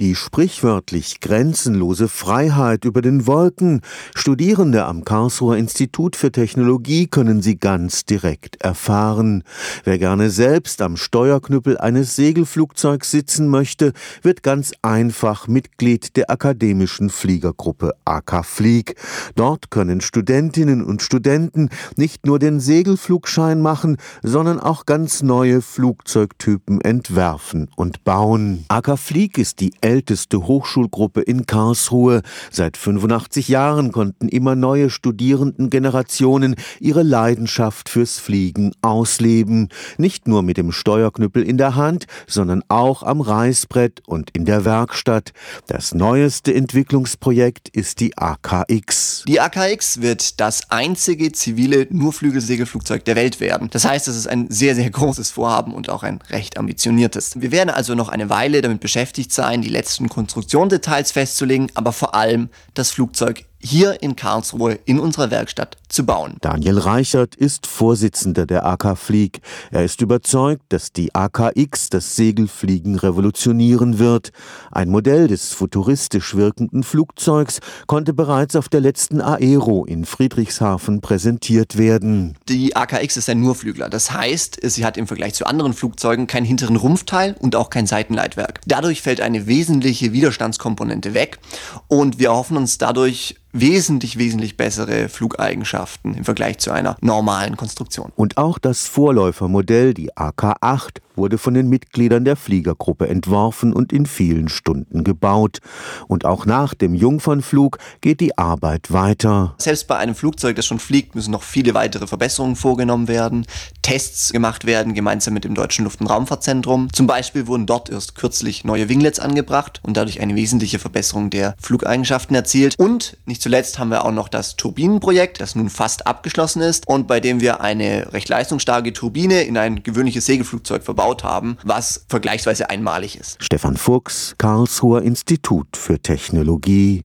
Die sprichwörtlich grenzenlose Freiheit über den Wolken. Studierende am Karlsruher Institut für Technologie können sie ganz direkt erfahren. Wer gerne selbst am Steuerknüppel eines Segelflugzeugs sitzen möchte, wird ganz einfach Mitglied der akademischen Fliegergruppe AK Flieg. Dort können Studentinnen und Studenten nicht nur den Segelflugschein machen, sondern auch ganz neue Flugzeugtypen entwerfen und bauen. AK Flieg ist die älteste Hochschulgruppe in Karlsruhe. Seit 85 Jahren konnten immer neue Studierendengenerationen ihre Leidenschaft fürs Fliegen ausleben. Nicht nur mit dem Steuerknüppel in der Hand, sondern auch am Reißbrett und in der Werkstatt. Das neueste Entwicklungsprojekt ist die AKX. Die AKX wird das einzige zivile Nurflügelsegelflugzeug der Welt werden. Das heißt, es ist ein sehr, sehr großes Vorhaben und auch ein recht ambitioniertes. Wir werden also noch eine Weile damit beschäftigt sein, die letzten Konstruktionsdetails festzulegen, aber vor allem das Flugzeug hier in Karlsruhe in unserer Werkstatt zu bauen. Daniel Reichert ist Vorsitzender der AK Flieg. Er ist überzeugt, dass die AKX das Segelfliegen revolutionieren wird. Ein Modell des futuristisch wirkenden Flugzeugs konnte bereits auf der letzten Aero in Friedrichshafen präsentiert werden. Die AKX ist ein Nurflügler. Das heißt, sie hat im Vergleich zu anderen Flugzeugen keinen hinteren Rumpfteil und auch kein Seitenleitwerk. Dadurch fällt eine wesentliche Widerstandskomponente weg und wir erhoffen uns dadurch wesentlich, wesentlich bessere Flugeigenschaften im Vergleich zu einer normalen Konstruktion. Und auch das Vorläufermodell, die AK-8, wurde von den Mitgliedern der Fliegergruppe entworfen und in vielen Stunden gebaut. Und auch nach dem Jungfernflug geht die Arbeit weiter. Selbst bei einem Flugzeug, das schon fliegt, müssen noch viele weitere Verbesserungen vorgenommen werden, Tests gemacht werden, gemeinsam mit dem Deutschen Luft- und Raumfahrtzentrum. Zum Beispiel wurden dort erst kürzlich neue Winglets angebracht und dadurch eine wesentliche Verbesserung der Flugeigenschaften erzielt. Und nicht zuletzt haben wir auch noch das Turbinenprojekt, das nun fast abgeschlossen ist und bei dem wir eine recht leistungsstarke Turbine in ein gewöhnliches Segelflugzeug verbaut haben, was vergleichsweise einmalig ist. Stefan Fuchs, Karlsruher Institut für Technologie